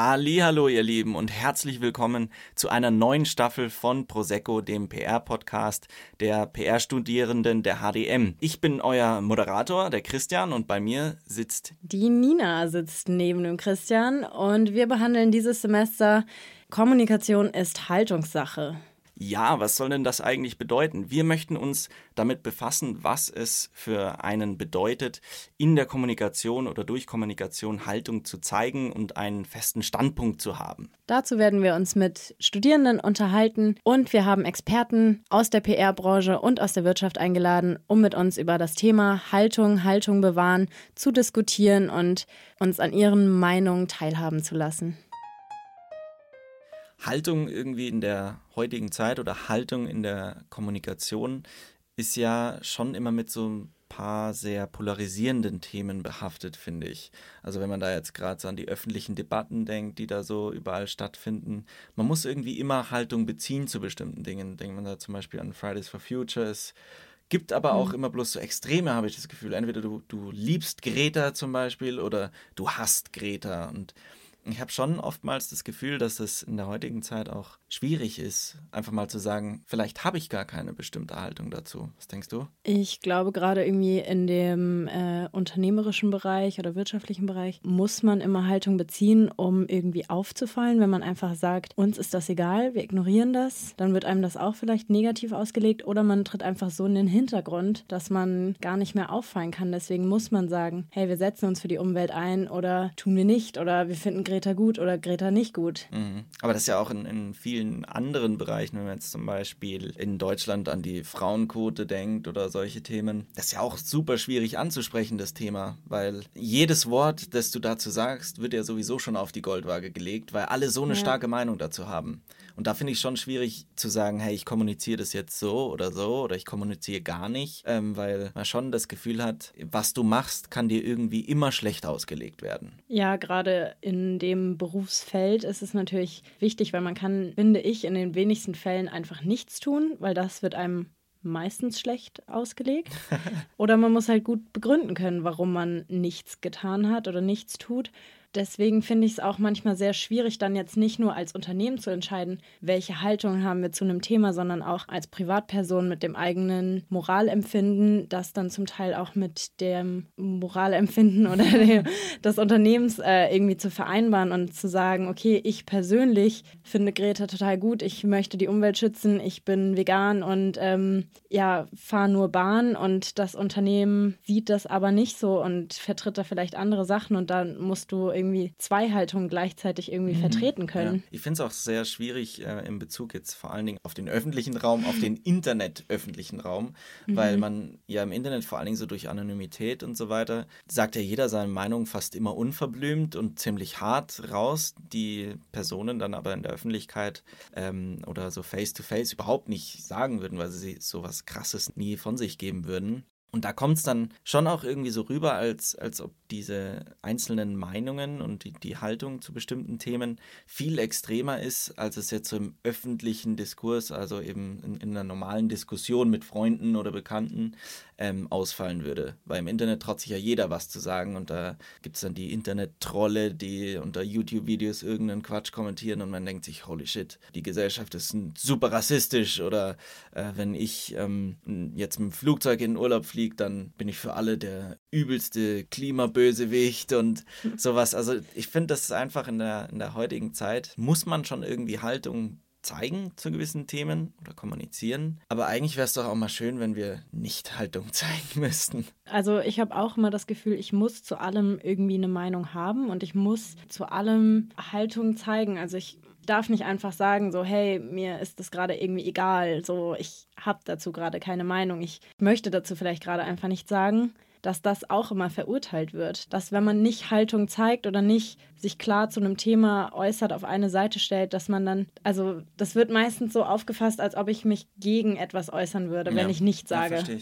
Hallo, ihr Lieben und herzlich willkommen zu einer neuen Staffel von Prosecco, dem PR-Podcast der PR-Studierenden der HDM. Ich bin euer Moderator, der Christian, und bei mir sitzt die Nina sitzt neben dem Christian und wir behandeln dieses Semester Kommunikation ist Haltungssache. Ja, was soll denn das eigentlich bedeuten? Wir möchten uns damit befassen, was es für einen bedeutet, in der Kommunikation oder durch Kommunikation Haltung zu zeigen und einen festen Standpunkt zu haben. Dazu werden wir uns mit Studierenden unterhalten und wir haben Experten aus der PR-Branche und aus der Wirtschaft eingeladen, um mit uns über das Thema Haltung, Haltung bewahren zu diskutieren und uns an ihren Meinungen teilhaben zu lassen. Haltung irgendwie in der heutigen Zeit oder Haltung in der Kommunikation ist ja schon immer mit so ein paar sehr polarisierenden Themen behaftet, finde ich. Also wenn man da jetzt gerade so an die öffentlichen Debatten denkt, die da so überall stattfinden, man muss irgendwie immer Haltung beziehen zu bestimmten Dingen. Denkt man da zum Beispiel an Fridays for Future. Es gibt aber auch mhm. immer bloß so Extreme, habe ich das Gefühl. Entweder du, du liebst Greta zum Beispiel oder du hasst Greta. Und ich habe schon oftmals das Gefühl, dass es in der heutigen Zeit auch schwierig ist, einfach mal zu sagen, vielleicht habe ich gar keine bestimmte Haltung dazu. Was denkst du? Ich glaube, gerade irgendwie in dem äh, unternehmerischen Bereich oder wirtschaftlichen Bereich muss man immer Haltung beziehen, um irgendwie aufzufallen. Wenn man einfach sagt, uns ist das egal, wir ignorieren das, dann wird einem das auch vielleicht negativ ausgelegt oder man tritt einfach so in den Hintergrund, dass man gar nicht mehr auffallen kann. Deswegen muss man sagen, hey, wir setzen uns für die Umwelt ein oder tun wir nicht oder wir finden Greta gut oder Greta nicht gut. Mhm. Aber das ist ja auch in, in vielen anderen Bereichen, wenn man jetzt zum Beispiel in Deutschland an die Frauenquote denkt oder solche Themen, das ist ja auch super schwierig anzusprechen, das Thema, weil jedes Wort, das du dazu sagst, wird ja sowieso schon auf die Goldwaage gelegt, weil alle so eine ja. starke Meinung dazu haben. Und da finde ich schon schwierig zu sagen, hey, ich kommuniziere das jetzt so oder so oder ich kommuniziere gar nicht, ähm, weil man schon das Gefühl hat, was du machst, kann dir irgendwie immer schlecht ausgelegt werden. Ja, gerade in dem Berufsfeld ist es natürlich wichtig, weil man kann, finde ich, in den wenigsten Fällen einfach nichts tun, weil das wird einem meistens schlecht ausgelegt. Oder man muss halt gut begründen können, warum man nichts getan hat oder nichts tut. Deswegen finde ich es auch manchmal sehr schwierig, dann jetzt nicht nur als Unternehmen zu entscheiden, welche Haltung haben wir zu einem Thema, sondern auch als Privatperson mit dem eigenen Moralempfinden, das dann zum Teil auch mit dem Moralempfinden oder dem, des Unternehmens äh, irgendwie zu vereinbaren und zu sagen, okay, ich persönlich finde Greta total gut, ich möchte die Umwelt schützen, ich bin vegan und ähm, ja, fahre nur Bahn und das Unternehmen sieht das aber nicht so und vertritt da vielleicht andere Sachen und dann musst du irgendwie zwei Haltungen gleichzeitig irgendwie mhm. vertreten können. Ja. Ich finde es auch sehr schwierig äh, in Bezug jetzt vor allen Dingen auf den öffentlichen Raum, auf den Internet-öffentlichen Raum, mhm. weil man ja im Internet vor allen Dingen so durch Anonymität und so weiter sagt ja jeder seine Meinung fast immer unverblümt und ziemlich hart raus. Die Personen dann aber in der Öffentlichkeit ähm, oder so face-to-face -face überhaupt nicht sagen würden, weil sie sowas Krasses nie von sich geben würden. Und da kommt es dann schon auch irgendwie so rüber, als, als ob diese einzelnen Meinungen und die, die Haltung zu bestimmten Themen viel extremer ist, als es jetzt so im öffentlichen Diskurs, also eben in, in einer normalen Diskussion mit Freunden oder Bekannten ähm, ausfallen würde. Weil im Internet traut sich ja jeder was zu sagen. Und da gibt es dann die Internet-Trolle, die unter YouTube-Videos irgendeinen Quatsch kommentieren. Und man denkt sich, holy shit, die Gesellschaft ist super rassistisch. Oder äh, wenn ich ähm, jetzt mit dem Flugzeug in den Urlaub fliege, dann bin ich für alle der übelste Klimabösewicht und sowas. Also ich finde, das ist einfach in der, in der heutigen Zeit, muss man schon irgendwie Haltung zeigen zu gewissen Themen oder kommunizieren. Aber eigentlich wäre es doch auch mal schön, wenn wir nicht Haltung zeigen müssten. Also ich habe auch immer das Gefühl, ich muss zu allem irgendwie eine Meinung haben und ich muss zu allem Haltung zeigen. Also ich darf nicht einfach sagen, so, hey, mir ist das gerade irgendwie egal, so, ich habe dazu gerade keine Meinung, ich möchte dazu vielleicht gerade einfach nicht sagen dass das auch immer verurteilt wird. Dass wenn man nicht Haltung zeigt oder nicht sich klar zu einem Thema äußert, auf eine Seite stellt, dass man dann, also das wird meistens so aufgefasst, als ob ich mich gegen etwas äußern würde, wenn ja, ich nichts sage. Ja,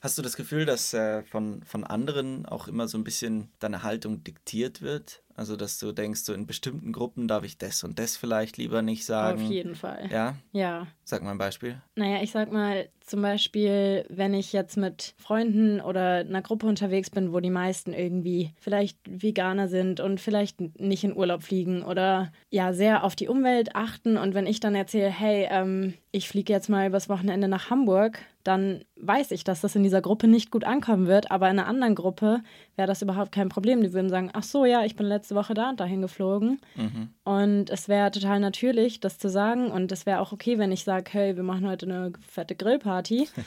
Hast du das Gefühl, dass äh, von, von anderen auch immer so ein bisschen deine Haltung diktiert wird? Also, dass du denkst, so in bestimmten Gruppen darf ich das und das vielleicht lieber nicht sagen. Auf jeden Fall. Ja? Ja. Sag mal ein Beispiel. Naja, ich sag mal zum Beispiel, wenn ich jetzt mit Freunden oder einer Gruppe unterwegs bin, wo die meisten irgendwie vielleicht Veganer sind und vielleicht nicht in Urlaub fliegen oder ja, sehr auf die Umwelt achten und wenn ich dann erzähle, hey, ähm, ich fliege jetzt mal übers Wochenende nach Hamburg, dann weiß ich, dass das in dieser Gruppe nicht gut ankommen wird, aber in einer anderen Gruppe wäre das überhaupt kein Problem. Die würden sagen, ach so, ja, ich bin letzte Woche da und dahin geflogen. Mhm. Und es wäre total natürlich, das zu sagen. Und es wäre auch okay, wenn ich sage, hey, wir machen heute eine fette Grillparty.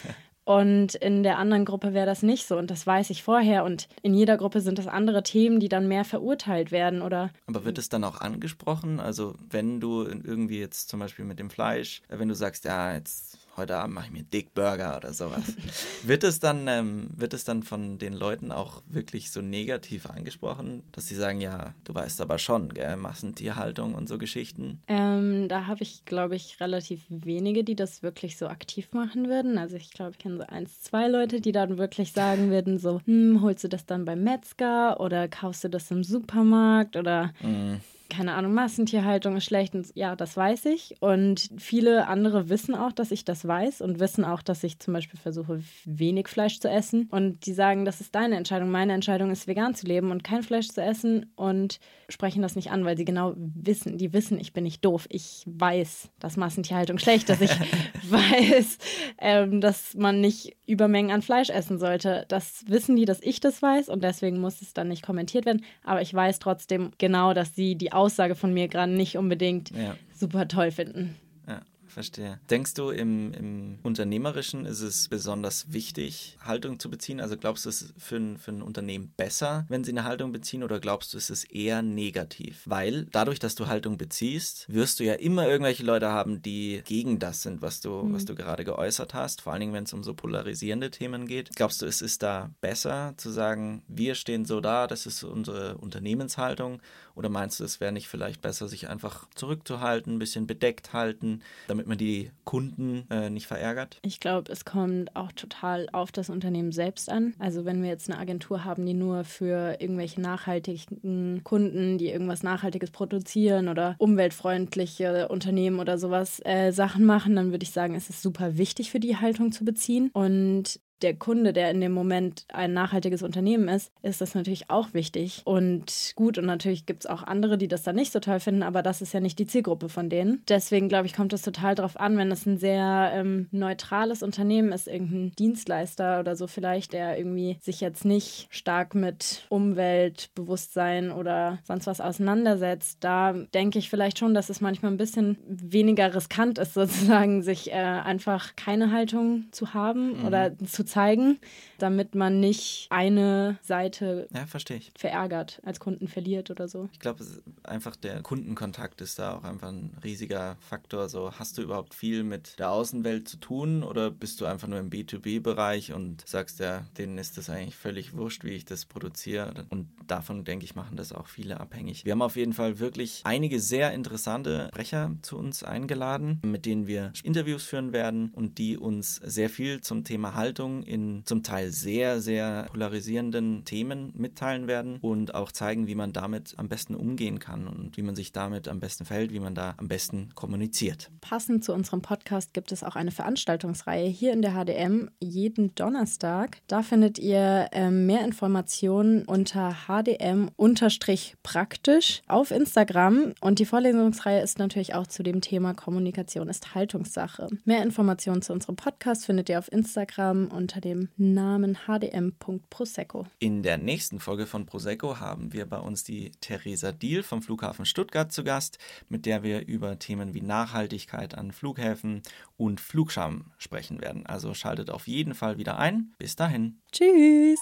Und in der anderen Gruppe wäre das nicht so. Und das weiß ich vorher. Und in jeder Gruppe sind das andere Themen, die dann mehr verurteilt werden. Oder Aber wird es dann auch angesprochen? Also wenn du irgendwie jetzt zum Beispiel mit dem Fleisch, wenn du sagst, ja, jetzt heute Abend mache ich mir Dick Burger oder sowas. wird es dann, ähm, wird es dann von den Leuten auch wirklich so negativ angesprochen, dass sie sagen, ja, du weißt aber schon, gell, Massentierhaltung und so Geschichten? Ähm, da habe ich, glaube ich, relativ wenige, die das wirklich so aktiv machen würden. Also ich glaube, ich kenne so eins, zwei Leute, die dann wirklich sagen würden, so, hm, holst du das dann beim Metzger oder kaufst du das im Supermarkt oder mm keine Ahnung, Massentierhaltung ist schlecht. Und ja, das weiß ich. Und viele andere wissen auch, dass ich das weiß und wissen auch, dass ich zum Beispiel versuche, wenig Fleisch zu essen. Und die sagen, das ist deine Entscheidung. Meine Entscheidung ist, vegan zu leben und kein Fleisch zu essen und sprechen das nicht an, weil sie genau wissen, die wissen, ich bin nicht doof. Ich weiß, dass Massentierhaltung schlecht ist. Ich weiß, ähm, dass man nicht Übermengen an Fleisch essen sollte. Das wissen die, dass ich das weiß und deswegen muss es dann nicht kommentiert werden. Aber ich weiß trotzdem genau, dass sie die Aussage von mir gerade nicht unbedingt ja. super toll finden verstehe. Denkst du, im, im Unternehmerischen ist es besonders wichtig, Haltung zu beziehen? Also glaubst du, es ist für ein, für ein Unternehmen besser, wenn sie eine Haltung beziehen oder glaubst du, es ist eher negativ? Weil dadurch, dass du Haltung beziehst, wirst du ja immer irgendwelche Leute haben, die gegen das sind, was du, mhm. was du gerade geäußert hast, vor allen Dingen, wenn es um so polarisierende Themen geht. Glaubst du, es ist da besser zu sagen, wir stehen so da, das ist unsere Unternehmenshaltung? Oder meinst du, es wäre nicht vielleicht besser, sich einfach zurückzuhalten, ein bisschen bedeckt halten, damit damit man die Kunden äh, nicht verärgert? Ich glaube, es kommt auch total auf das Unternehmen selbst an. Also wenn wir jetzt eine Agentur haben, die nur für irgendwelche nachhaltigen Kunden, die irgendwas Nachhaltiges produzieren oder umweltfreundliche Unternehmen oder sowas äh, Sachen machen, dann würde ich sagen, es ist super wichtig für die Haltung zu beziehen. Und der Kunde, der in dem Moment ein nachhaltiges Unternehmen ist, ist das natürlich auch wichtig und gut. Und natürlich gibt es auch andere, die das dann nicht so toll finden, aber das ist ja nicht die Zielgruppe von denen. Deswegen glaube ich, kommt es total darauf an, wenn es ein sehr ähm, neutrales Unternehmen ist, irgendein Dienstleister oder so vielleicht, der irgendwie sich jetzt nicht stark mit Umweltbewusstsein oder sonst was auseinandersetzt. Da denke ich vielleicht schon, dass es manchmal ein bisschen weniger riskant ist, sozusagen, sich äh, einfach keine Haltung zu haben mhm. oder zu zeigen, damit man nicht eine Seite ja, verärgert, als Kunden verliert oder so. Ich glaube, einfach der Kundenkontakt ist da auch einfach ein riesiger Faktor. So, hast du überhaupt viel mit der Außenwelt zu tun oder bist du einfach nur im B2B-Bereich und sagst ja, denen ist das eigentlich völlig wurscht, wie ich das produziere. Und davon, denke ich, machen das auch viele abhängig. Wir haben auf jeden Fall wirklich einige sehr interessante Sprecher zu uns eingeladen, mit denen wir Interviews führen werden und die uns sehr viel zum Thema Haltung in zum Teil sehr, sehr polarisierenden Themen mitteilen werden und auch zeigen, wie man damit am besten umgehen kann und wie man sich damit am besten verhält, wie man da am besten kommuniziert. Passend zu unserem Podcast gibt es auch eine Veranstaltungsreihe hier in der HDM jeden Donnerstag. Da findet ihr äh, mehr Informationen unter hdm-praktisch auf Instagram und die Vorlesungsreihe ist natürlich auch zu dem Thema Kommunikation ist Haltungssache. Mehr Informationen zu unserem Podcast findet ihr auf Instagram und unter dem Namen hdm.prosecco. In der nächsten Folge von Prosecco haben wir bei uns die Theresa Diel vom Flughafen Stuttgart zu Gast, mit der wir über Themen wie Nachhaltigkeit an Flughäfen und Flugscham sprechen werden. Also schaltet auf jeden Fall wieder ein. Bis dahin. Tschüss.